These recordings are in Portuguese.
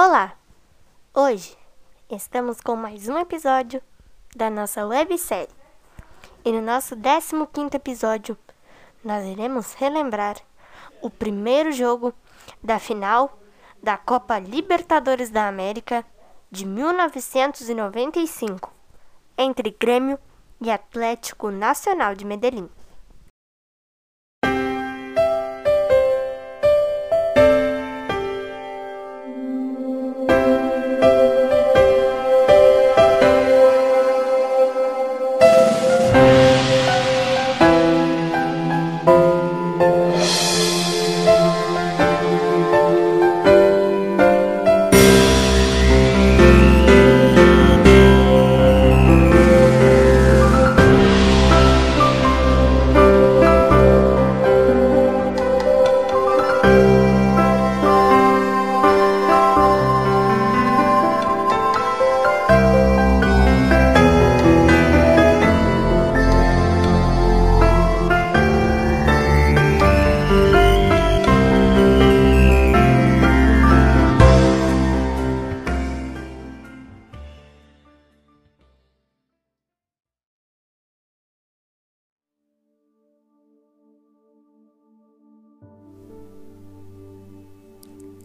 Olá! Hoje estamos com mais um episódio da nossa websérie. E no nosso 15 episódio, nós iremos relembrar o primeiro jogo da final da Copa Libertadores da América de 1995 entre Grêmio e Atlético Nacional de Medellín.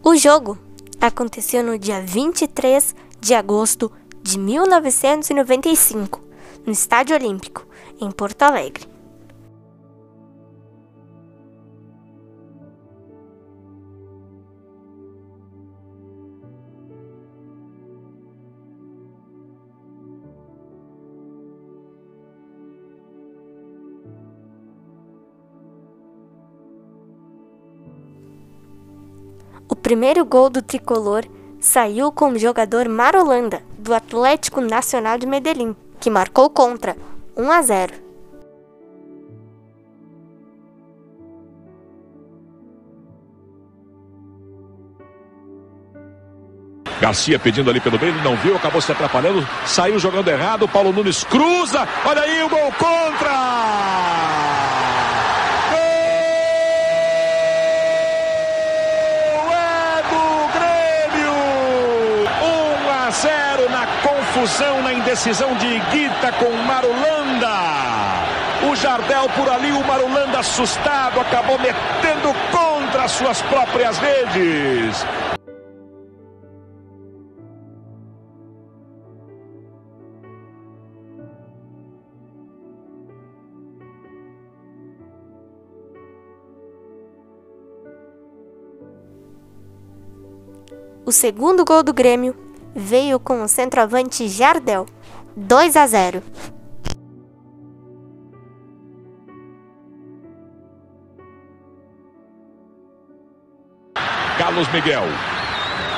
O jogo aconteceu no dia 23 de agosto de 1995, no Estádio Olímpico, em Porto Alegre. Primeiro gol do tricolor saiu com o jogador Marolanda, do Atlético Nacional de Medellín, que marcou contra 1 a 0. Garcia pedindo ali pelo meio, ele não viu, acabou se atrapalhando, saiu jogando errado. Paulo Nunes cruza, olha aí o gol contra! Confusão na indecisão de Iguita com Marulanda. O Jardel por ali, o Marulanda assustado, acabou metendo contra as suas próprias redes. O segundo gol do Grêmio veio com o centroavante Jardel, 2 a 0. Carlos Miguel.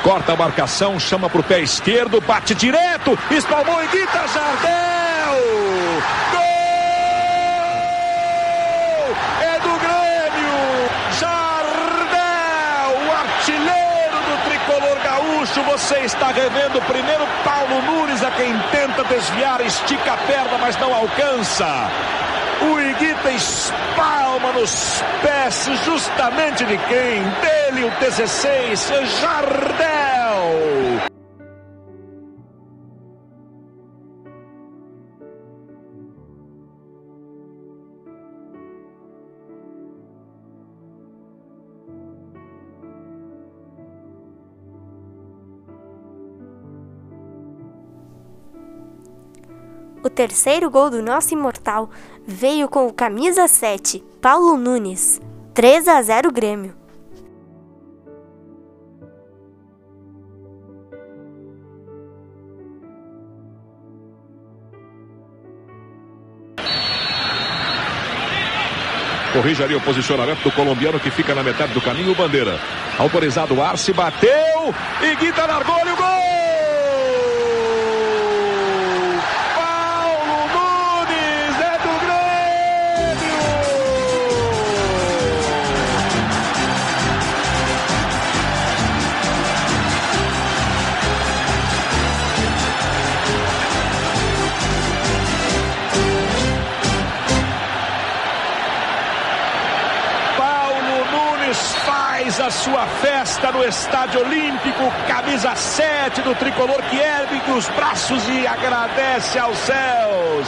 Corta a marcação, chama para o pé esquerdo, bate direto, espalmou e grita Jardel! Gol! É do Grêmio! Jardel, o artilheiro do tricolor gaúcho, você está revendo primeiro Paulo Nunes, a quem tenta desviar, estica a perna, mas não alcança. O Iguita espalma nos pés justamente de quem? Dele, o 16, Jardel. O terceiro gol do nosso imortal veio com o camisa 7, Paulo Nunes. 3 a 0 Grêmio. Corrige ali o posicionamento do colombiano que fica na metade do caminho, Bandeira. Autorizado o Arce, bateu e Guita largou e o gol! No Estádio Olímpico, camisa 7 do tricolor que ergue os braços e agradece aos céus.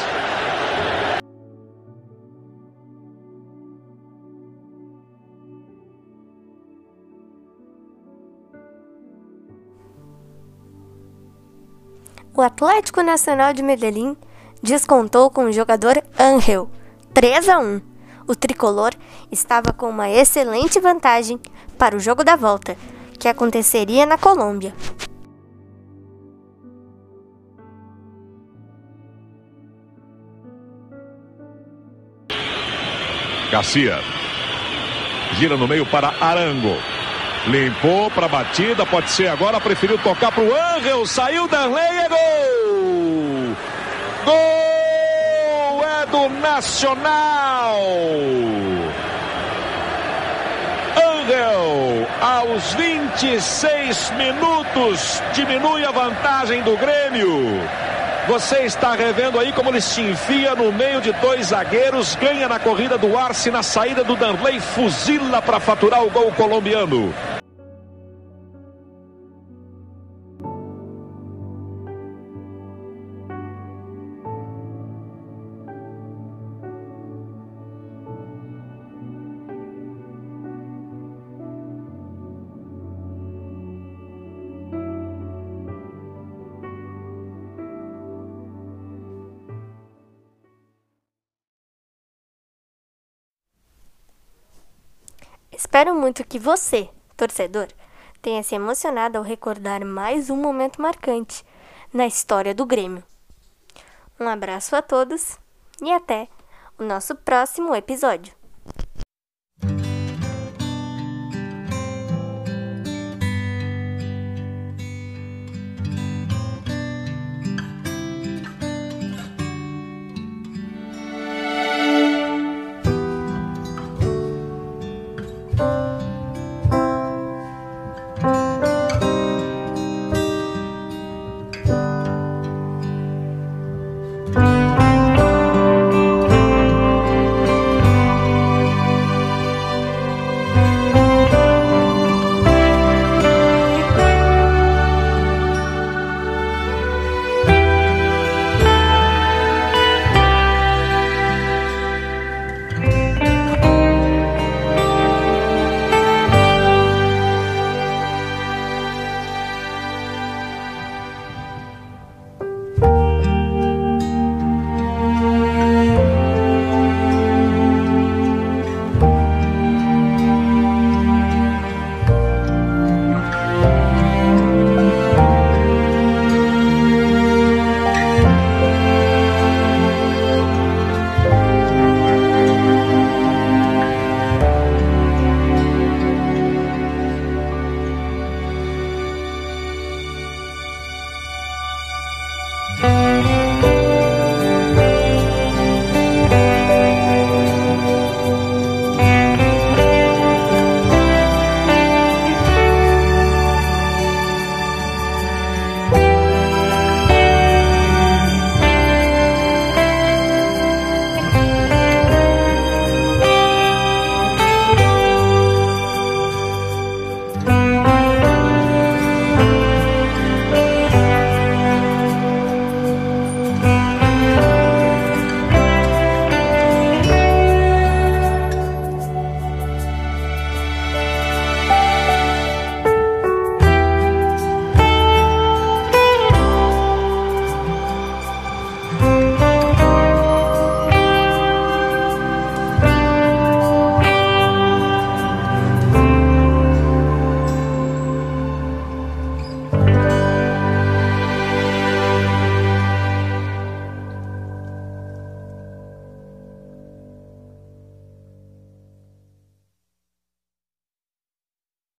O Atlético Nacional de Medellín descontou com o jogador Angel, 3 a 1. O tricolor estava com uma excelente vantagem para o jogo da volta, que aconteceria na Colômbia. Garcia gira no meio para Arango. Limpou para a batida, pode ser agora, preferiu tocar para o Angel, saiu Danley, é gol! Gol é do Nacional! Angel, aos 26 minutos, diminui a vantagem do Grêmio. Você está revendo aí como ele se enfia no meio de dois zagueiros, ganha na corrida do Arce, na saída do Danley, fuzila para faturar o gol colombiano. Espero muito que você, torcedor, tenha se emocionado ao recordar mais um momento marcante na história do Grêmio. Um abraço a todos e até o nosso próximo episódio.